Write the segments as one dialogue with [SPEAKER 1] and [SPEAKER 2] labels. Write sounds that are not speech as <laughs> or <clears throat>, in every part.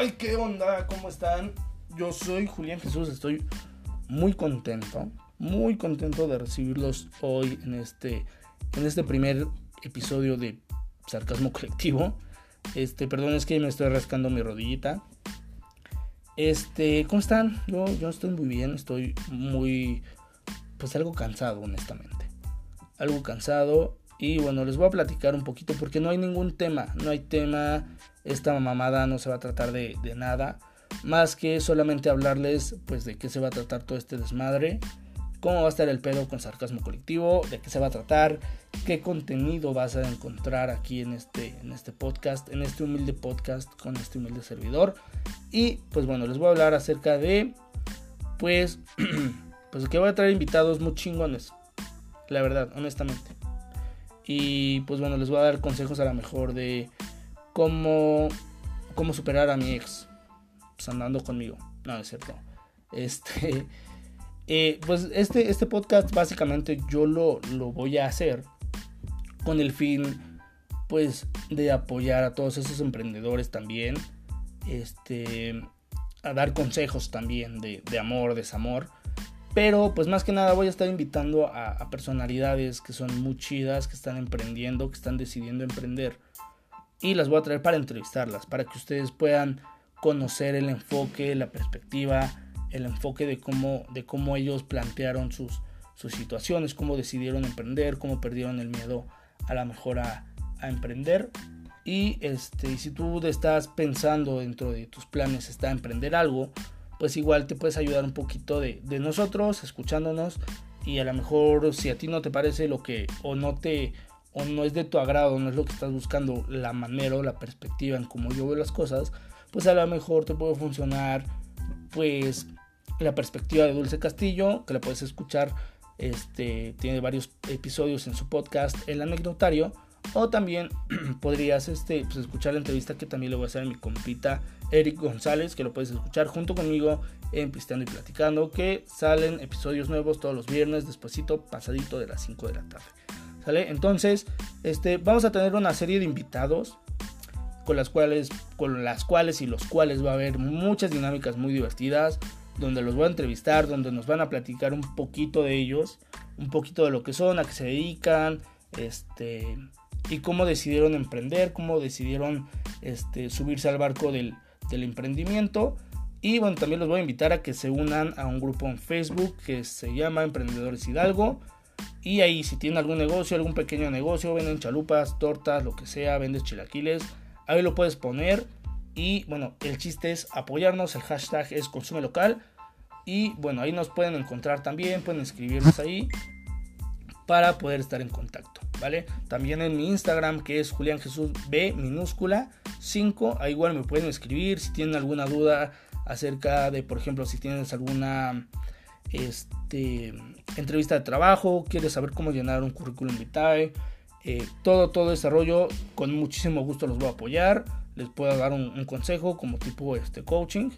[SPEAKER 1] Ay, ¿qué onda? ¿Cómo están? Yo soy Julián Jesús, estoy muy contento, muy contento de recibirlos hoy en este, en este primer episodio de Sarcasmo Colectivo. Este, perdón, es que me estoy rascando mi rodillita. Este, ¿cómo están? Yo, yo estoy muy bien, estoy muy, pues algo cansado, honestamente. Algo cansado y bueno, les voy a platicar un poquito porque no hay ningún tema, no hay tema, esta mamada no se va a tratar de, nada, más que solamente hablarles pues de qué se va a tratar todo este desmadre, cómo va a estar el pedo con sarcasmo colectivo, de qué se va a tratar, qué contenido vas a encontrar aquí en este, en este podcast, en este humilde podcast con este humilde servidor. Y pues bueno, les voy a hablar acerca de pues, <clears throat> pues que voy a traer invitados muy chingones, la verdad, honestamente. Y pues bueno, les voy a dar consejos a lo mejor de cómo, cómo superar a mi ex. Pues andando conmigo. No, es cierto. Este. <laughs> Eh, pues este, este podcast básicamente yo lo, lo voy a hacer con el fin pues de apoyar a todos esos emprendedores también. Este. A dar consejos también de, de amor, desamor. Pero pues más que nada voy a estar invitando a, personalidades que son muy chidas, que están emprendiendo, que están decidiendo emprender. Y las voy a traer para entrevistarlas, para que ustedes puedan conocer el enfoque, la perspectiva, el enfoque de cómo, de cómo ellos plantearon sus, situaciones, cómo decidieron emprender, cómo perdieron el miedo a la mejor a, emprender. Y este, si tú estás pensando dentro de tus planes está emprender algo, pues igual te puedes ayudar un poquito de, nosotros, escuchándonos. Y a lo mejor si a ti no te parece lo que o no te o no es de tu agrado, no es lo que estás buscando, la manera o la perspectiva en cómo yo veo las cosas, pues a lo mejor te puede funcionar pues la perspectiva de Dulce Castillo, que la puedes escuchar, este tiene varios episodios en su podcast El anecdotario o también <clears throat> podrías este, pues, escuchar la entrevista que también le voy a hacer a mi compita Eric González, que lo puedes escuchar junto conmigo en Pisteando y Platicando, que salen episodios nuevos todos los viernes, despuesito, pasadito de las 5 de la tarde. ¿Sale? Entonces, este, vamos a tener una serie de invitados con las cuales, con las cuales y los cuales va a haber muchas dinámicas muy divertidas, donde los voy a entrevistar, donde nos van a platicar un poquito de ellos, un poquito de lo que son, a qué se dedican, este, y cómo decidieron emprender, cómo decidieron este, subirse al barco del, emprendimiento. Y bueno, también los voy a invitar a que se unan a un grupo en Facebook que se llama Emprendedores Hidalgo. Y ahí si tienen algún negocio, algún pequeño negocio, venden chalupas, tortas, lo que sea, vendes chilaquiles, ahí lo puedes poner. Y bueno, el chiste es apoyarnos, el hashtag es consume local. Y bueno, ahí nos pueden encontrar también, pueden escribirnos ahí para poder estar en contacto, ¿vale? También en mi Instagram que es Julián Jesús B minúscula 5, ahí igual me pueden escribir si tienen alguna duda acerca de, por ejemplo, si tienes alguna este, entrevista de trabajo, quieres saber cómo llenar un currículum vitae, eh, todo, todo ese con muchísimo gusto los voy a apoyar, les puedo dar un, un consejo como tipo este coaching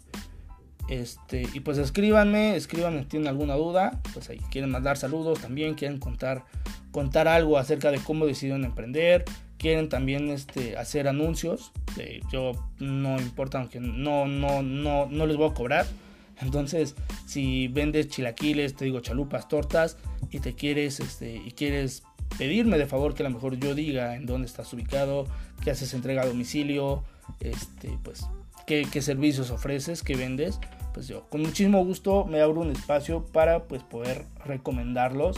[SPEAKER 1] este, y pues escríbanme, escríbanme si tienen alguna duda, pues ahí quieren mandar saludos también, quieren contar, contar algo acerca de cómo decidieron emprender, quieren también este, hacer anuncios, yo no importa, aunque no, no, no, no les voy a cobrar. Entonces, si vendes chilaquiles, te digo chalupas, tortas, y te quieres, este, y quieres pedirme de favor que a lo mejor yo diga en dónde estás ubicado, que haces entrega a domicilio, este, pues, qué, servicios ofreces, qué vendes, pues yo con muchísimo gusto me abro un espacio para pues poder recomendarlos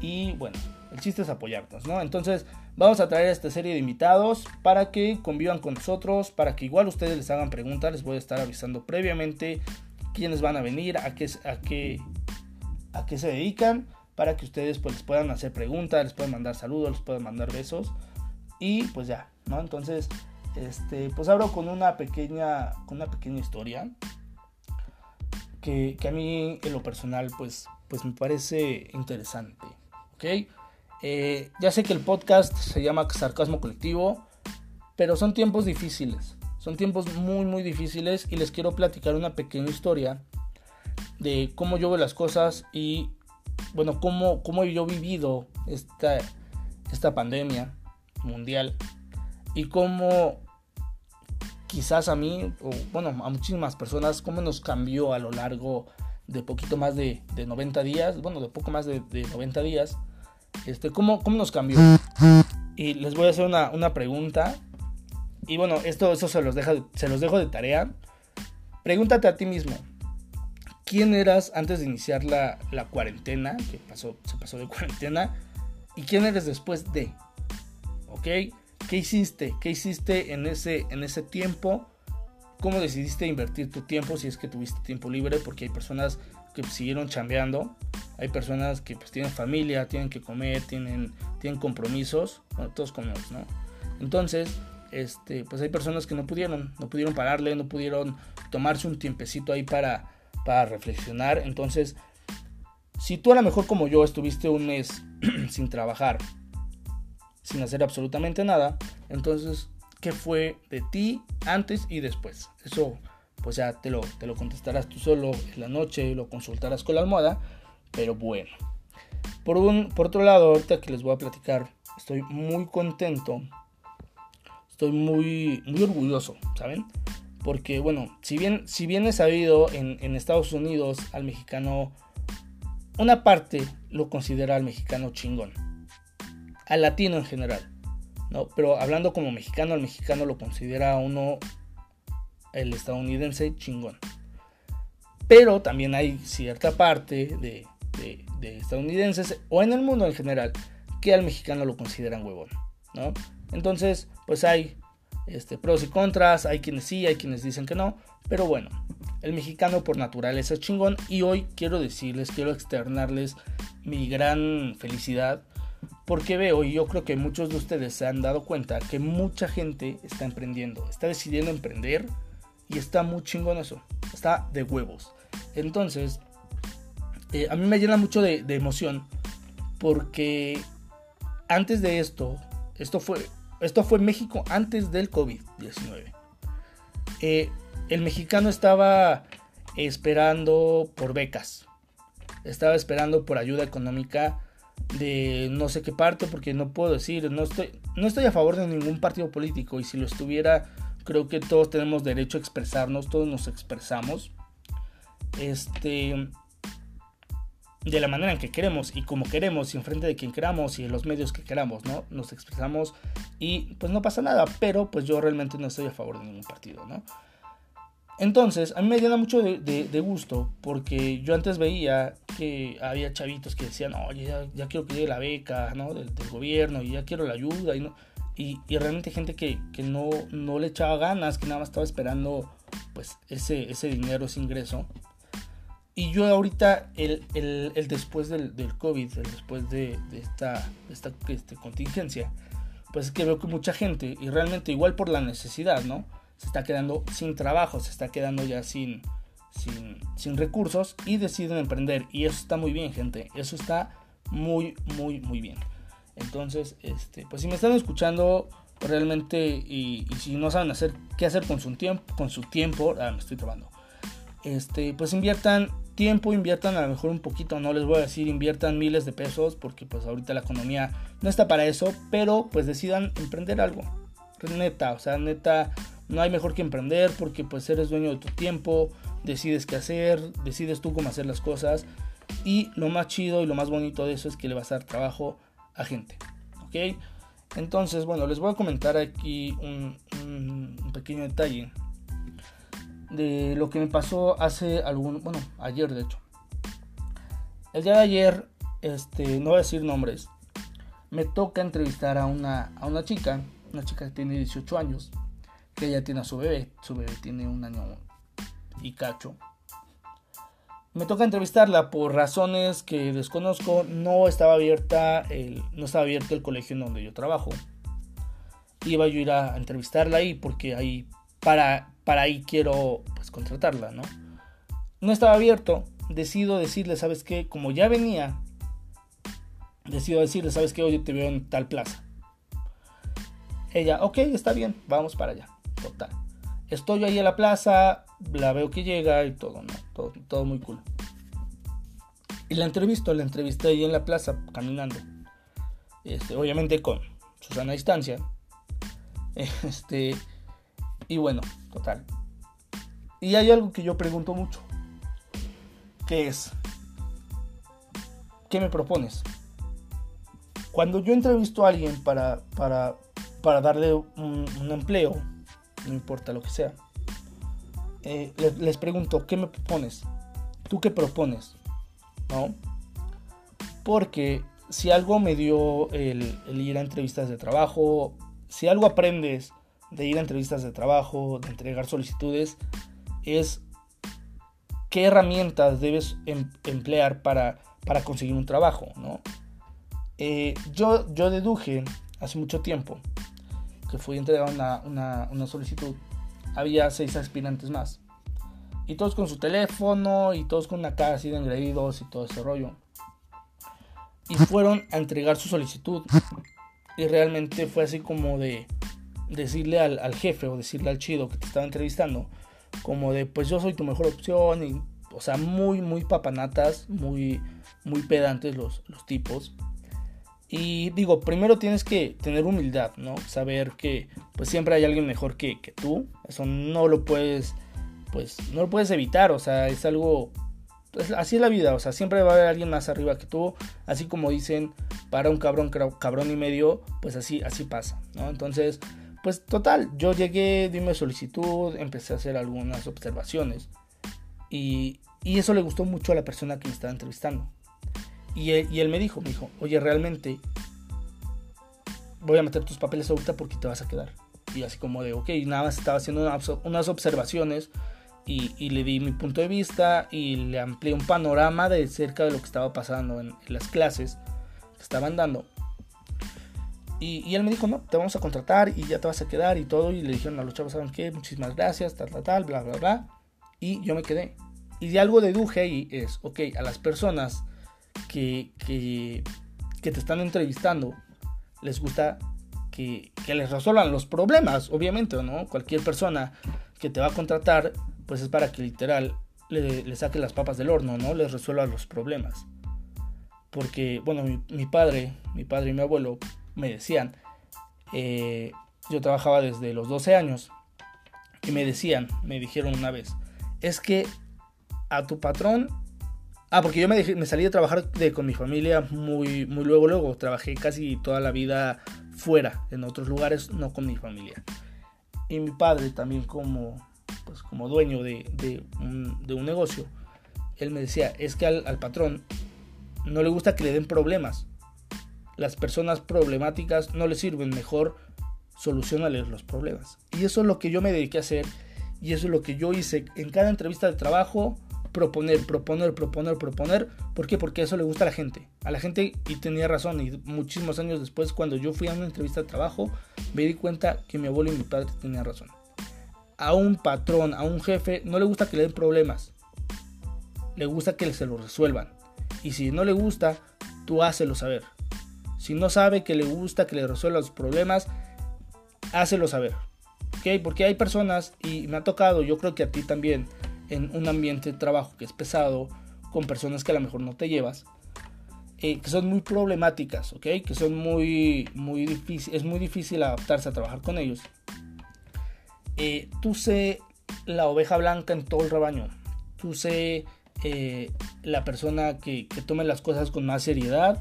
[SPEAKER 1] y bueno, el chiste es apoyarnos, ¿no? Entonces vamos a traer esta serie de invitados para que convivan con nosotros, para que igual ustedes les hagan preguntas, les voy a estar avisando previamente quiénes van a venir, a qué, a qué, a qué se dedican, para que ustedes pues les puedan hacer preguntas, les puedan mandar saludos, les puedan mandar besos y pues ya, ¿no? Entonces, este, pues abro con una pequeña, con una pequeña historia que, a mí en lo personal pues, pues me parece interesante. ¿ok? Eh, ya sé que el podcast se llama Sarcasmo Colectivo, pero son tiempos difíciles. Son tiempos muy, muy difíciles y les quiero platicar una pequeña historia de cómo yo veo las cosas y, bueno, cómo, cómo yo he vivido esta, esta pandemia mundial y cómo quizás a mí, o bueno, a muchísimas personas, cómo nos cambió a lo largo de poquito más de, 90 días, bueno, de poco más de, 90 días, este, ¿cómo, ¿cómo, nos cambió? Y les voy a hacer una, una pregunta. Y bueno, esto, eso se los, deja, se los dejo de tarea. Pregúntate a ti mismo, ¿quién eras antes de iniciar la, la cuarentena? Que pasó, se pasó de <laughs> cuarentena. ¿Y quién eres después de? ¿Ok? ¿Qué hiciste? ¿Qué hiciste en ese, en ese tiempo? ¿Cómo decidiste invertir tu tiempo si es que tuviste tiempo libre? Porque hay personas que siguieron chambeando, hay personas que pues tienen familia, tienen que comer, tienen, tienen compromisos, bueno, todos comemos, ¿no? Entonces, este, pues hay personas que no pudieron, no pudieron pararle, no pudieron tomarse un tiempecito ahí para, para reflexionar. Entonces, si tú a lo mejor como yo estuviste un mes <clears throat> sin trabajar, sin hacer absolutamente nada. Entonces, ¿qué fue de ti antes y después? Eso, pues ya te lo, te lo contestarás tú solo en la noche, lo consultarás con la almohada, pero bueno. Por, un, por otro lado, ahorita que les voy a platicar, estoy muy contento, estoy muy, muy orgulloso, ¿saben? Porque, bueno, si bien, si bien he sabido en, en Estados Unidos al mexicano, una parte lo considera al mexicano chingón al latino en general. ¿no? Pero hablando como mexicano, al mexicano lo considera uno el estadounidense chingón. Pero también hay cierta parte de, estadounidenses o en el mundo en general que al mexicano lo consideran huevón. ¿no? Entonces, pues hay este, pros y contras, hay quienes sí, hay quienes dicen que no. Pero bueno, el mexicano por naturaleza es chingón y hoy quiero decirles, quiero externarles mi gran felicidad porque veo, y yo creo que muchos de ustedes se han dado cuenta, que mucha gente está emprendiendo, está decidiendo emprender y está muy chingón eso, está de huevos. Entonces, eh, a mí me llena mucho de, emoción porque antes de esto, esto fue, esto fue México antes del COVID-19. Eh, el mexicano estaba esperando por becas, estaba esperando por ayuda económica de no sé qué parte porque no puedo decir, no estoy, no estoy a favor de ningún partido político y si lo estuviera creo que todos tenemos derecho a expresarnos, todos nos expresamos. Este de la manera en que queremos y como queremos y enfrente de quien queramos y en los medios que queramos, ¿no? Nos expresamos y pues no pasa nada, pero pues yo realmente no estoy a favor de ningún partido, ¿no? Entonces, a mí me llena mucho de, gusto porque yo antes veía que había chavitos que decían, oye, ya, quiero que llegue la beca ¿no? del, gobierno y ya quiero la ayuda. Y, no, y, realmente gente que, no, no, le echaba ganas, que nada más estaba esperando pues ese, ese dinero, ese ingreso. Y yo ahorita, el, el, después del, del, COVID, el después de, esta, esta este, contingencia, pues es que veo que mucha gente, y realmente igual por la necesidad, ¿no? se está quedando sin trabajo, se está quedando ya sin, sin, recursos y deciden emprender. Y eso está muy bien, gente. Eso está muy, muy, muy bien. Entonces, este, pues si me están escuchando realmente y, si no saben hacer qué hacer con su tiempo, con su tiempo, ah, me estoy trabando. Este, pues inviertan tiempo, inviertan a lo mejor un poquito, no les voy a decir inviertan miles de pesos porque pues ahorita la economía no está para eso, pero pues decidan emprender algo. Neta, o sea, neta, no hay mejor que emprender porque pues eres dueño de tu tiempo, decides qué hacer, decides tú cómo hacer las cosas y lo más chido y lo más bonito de eso es que le vas a dar trabajo a gente. ¿Ok? Entonces, bueno, les voy a comentar aquí un, pequeño detalle de lo que me pasó hace algún, bueno, ayer de hecho. El día de ayer, este, no voy a decir nombres, me toca entrevistar a una, a una chica, una chica que tiene 18 años, que ella tiene a su bebé. Su bebé tiene un año y cacho. Me toca entrevistarla por razones que desconozco. No estaba abierta el, no estaba abierto el colegio en donde yo trabajo. Iba yo a ir a entrevistarla ahí porque ahí para, para ahí quiero pues, contratarla, ¿no? No estaba abierto. Decido decirle, ¿sabes qué? Como ya venía, decido decirle, ¿sabes qué? Hoy te veo en tal plaza. Ella, ok, está bien, vamos para allá. Estoy ahí en la plaza, la veo que llega y todo, ¿no? Todo, todo muy cool. Y la entrevisto, la entrevisté ahí en la plaza, caminando. Este, obviamente con Susana a distancia. <laughs> Este, Y bueno, total. Y hay algo que yo pregunto mucho. Que es, ¿qué me propones? Cuando yo entrevisto a alguien para, para, para darle un, empleo, no importa lo que sea, eh, les, pregunto, ¿qué me propones? ¿Tú qué propones? ¿No? Porque si algo me dio el, el, ir a entrevistas de trabajo, si algo aprendes de ir a entrevistas de trabajo, de entregar solicitudes, es qué herramientas debes em, emplear para, para conseguir un trabajo, ¿no? Eh, yo, yo deduje hace mucho tiempo que fui a entregar una, una, solicitud. Había seis aspirantes más. Y todos con su teléfono y todos con una cara así de engreídos y todo ese rollo. Y fueron a entregar su solicitud. Y realmente fue así como de decirle al, al, jefe o decirle al chido que te estaba entrevistando. Como de, pues yo soy tu mejor opción. Y, o sea, muy, muy papanatas, muy, muy pedantes los, los tipos. Y digo, primero tienes que tener humildad, ¿no? Saber que pues siempre hay alguien mejor que, que, tú. Eso no lo puedes, pues no lo puedes evitar, o sea, es algo... Pues, así es la vida, o sea, siempre va a haber alguien más arriba que tú. Así como dicen, para un cabrón, cabrón y medio, pues así, así pasa, ¿no? Entonces, pues total, yo llegué, di mi solicitud, empecé a hacer algunas observaciones. Y, y eso le gustó mucho a la persona que me estaba entrevistando. Y él, me dijo, me dijo, oye, realmente voy a meter tus papeles ahorita porque te vas a quedar. Y así como de, ok, nada más estaba haciendo unas observaciones y, le di mi punto de vista y le amplié un panorama de cerca de lo que estaba pasando en, las clases que estaban dando. Y, él me dijo, no, te vamos a contratar y ya te vas a quedar y todo. Y le dijeron a los chavos, ¿saben qué? Muchísimas gracias, tal, tal, tal, bla, bla, bla. Y yo me quedé. Y de algo deduje ahí es, ok, a las personas que, que, te están entrevistando les gusta que, les resuelvan los problemas, obviamente, ¿no? Cualquier persona que te va a contratar, pues es para que literal le, saque las papas del horno, ¿no? Les resuelva los problemas. Porque, bueno, mi, padre, mi padre y mi abuelo me decían, eh, yo trabajaba desde los 12 años, y me decían, me dijeron una vez, es que a tu patrón Ah, porque yo me, me salí de trabajar de, con mi familia muy, muy luego, luego. Trabajé casi toda la vida fuera, en otros lugares, no con mi familia. Y mi padre también como, pues, como dueño de, de, un, de un, negocio, él me decía, es que al, al patrón no le gusta que le den problemas. Las personas problemáticas no le sirven, mejor solucionales los problemas. Y eso es lo que yo me dediqué a hacer y eso es lo que yo hice en cada entrevista de trabajo proponer, proponer, proponer, proponer. ¿Por qué? Porque eso le gusta a la gente. A la gente, y tenía razón, y muchísimos años después, cuando yo fui a una entrevista de trabajo, me di cuenta que mi abuelo y mi padre tenían razón. A un patrón, a un jefe, no le gusta que le den problemas. Le gusta que se lo resuelvan. Y si no le gusta, tú hácelo saber. Si no sabe que le gusta que le resuelvan los problemas, hácelo saber. ¿Ok? Porque hay personas, y me ha tocado, yo creo que a ti también, en un ambiente de trabajo que es pesado, con personas que a lo mejor no te llevas, eh, que son muy problemáticas, ¿ok? Que son muy, muy difícil, es muy difícil adaptarse a trabajar con ellos. Eh, tú sé la oveja blanca en todo el rebaño. Tú sé eh, la persona que, que, tome las cosas con más seriedad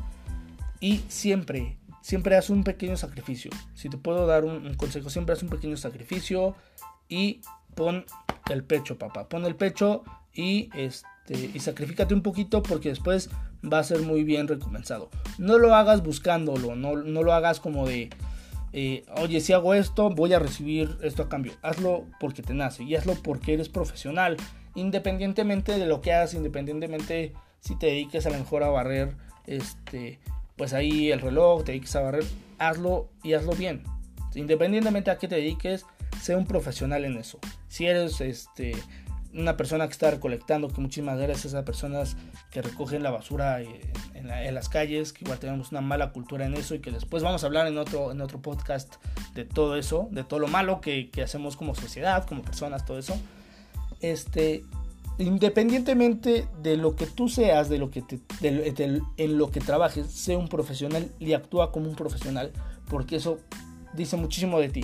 [SPEAKER 1] y siempre, siempre haz un pequeño sacrificio. Si te puedo dar un, un consejo, siempre haz un pequeño sacrificio y pon el pecho, papá. Pon el pecho y, este, y sacrificate un poquito porque después va a ser muy bien recompensado. No lo hagas buscándolo, no, no lo hagas como de, eh, oye, si hago esto, voy a recibir esto a cambio. Hazlo porque te nace y hazlo porque eres profesional. Independientemente de lo que hagas, independientemente si te dediques a lo mejor a barrer, este, pues ahí el reloj, te dediques a barrer, hazlo y hazlo bien. Independientemente a qué te dediques, sea un profesional en eso. Si eres este, una persona que está recolectando, que muchísimas gracias a personas que recogen la basura eh, en, las calles, que igual tenemos una mala cultura en eso y que después vamos a hablar en otro, en otro podcast de todo eso, de todo lo malo que, hacemos como sociedad, como personas, todo eso. Este, independientemente de lo que tú seas, de lo que en lo que trabajes, sea un profesional y actúa como un profesional, porque eso dice muchísimo de ti.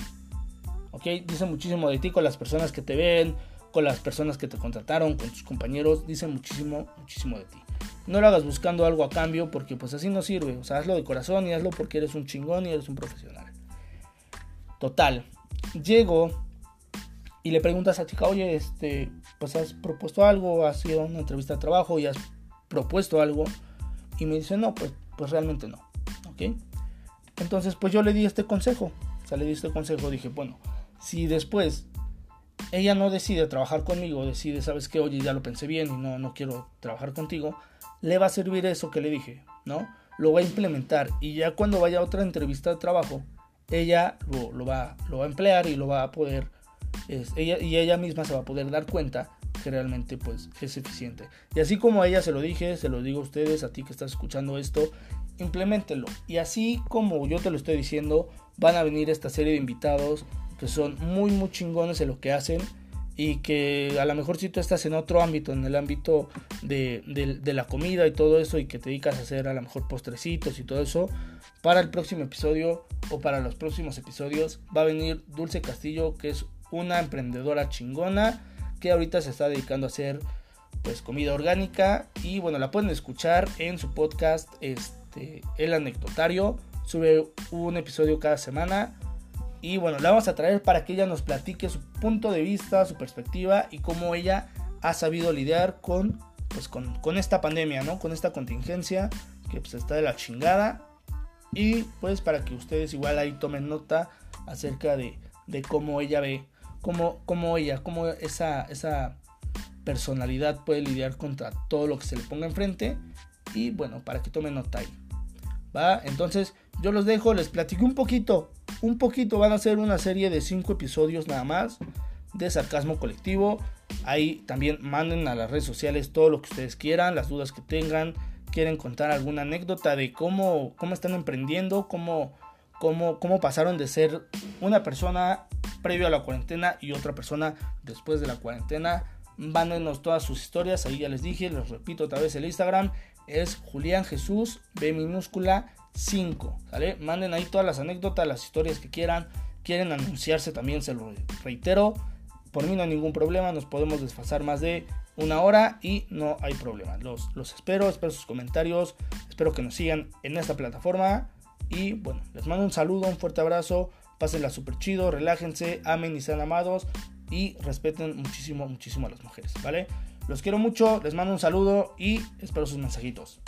[SPEAKER 1] ¿Ok? Dice muchísimo de ti con las personas que te ven, con las personas que te contrataron, con tus compañeros, dice muchísimo, muchísimo de ti. No lo hagas buscando algo a cambio porque pues así no sirve. O sea, hazlo de corazón y hazlo porque eres un chingón y eres un profesional. Total. Llego y le preguntas a chica, oye, este, pues has propuesto algo, has ido a una entrevista de trabajo y has propuesto algo. Y me dice, no, pues, pues realmente no. ¿Ok? Entonces, pues yo le di este consejo. O sea, le di este consejo. Dije, bueno, si después ella no decide trabajar conmigo, decide, sabes que, oye, ya lo pensé bien y no, no quiero trabajar contigo, le va a servir eso que le dije, ¿no? Lo va a implementar y ya cuando vaya a otra entrevista de trabajo, ella lo, va, lo va a emplear y lo va a poder, ella, y ella misma se va a poder dar cuenta que realmente pues es eficiente. Y así como a ella se lo dije, se lo digo a ustedes, a ti que estás escuchando esto, implementelo. Y así como yo te lo estoy diciendo, van a venir esta serie de invitados que son muy muy chingones en lo que hacen y que a lo mejor si tú estás en otro ámbito, en el ámbito de, la comida y todo eso, y que te dedicas a hacer a lo mejor postrecitos y todo eso, para el próximo episodio o para los próximos episodios va a venir Dulce Castillo, que es una emprendedora chingona que ahorita se está dedicando a hacer pues comida orgánica y bueno, la pueden escuchar en su podcast este El Anecdotario, sube un episodio cada semana y bueno, la vamos a traer para que ella nos platique su punto de vista, su perspectiva y cómo ella ha sabido lidiar con, pues con, esta pandemia, ¿no? Con esta contingencia que pues está de la chingada. Y pues para que ustedes igual ahí tomen nota acerca de, cómo ella ve, cómo, cómo ella, cómo esa, esa personalidad puede lidiar contra todo lo que se le ponga enfrente. Y bueno, para que tomen nota ahí. ¿Va? Entonces yo los dejo, les platico un poquito un poquito. Van a ser una serie de 5 episodios nada más de sarcasmo colectivo. Ahí también manden a las redes sociales todo lo que ustedes quieran, las dudas que tengan. Quieren contar alguna anécdota de cómo, cómo están emprendiendo, cómo, cómo, cómo pasaron de ser una persona previo a la cuarentena y otra persona después de la cuarentena. Mándenos todas sus historias. Ahí ya les dije, les repito otra vez el Instagram. Es Julián Jesús B minúscula 5, ¿sale? Manden ahí todas las anécdotas, las historias que quieran. Quieren anunciarse también, se lo reitero. Por mí no hay ningún problema, nos podemos desfasar más de una hora y no hay problema. Los, los espero, espero sus comentarios, espero que nos sigan en esta plataforma. Y bueno, les mando un saludo, un fuerte abrazo, pásenla súper chido, relájense, amen y sean amados y respeten muchísimo, muchísimo a las mujeres, ¿vale? Los quiero mucho, les mando un saludo y espero sus mensajitos.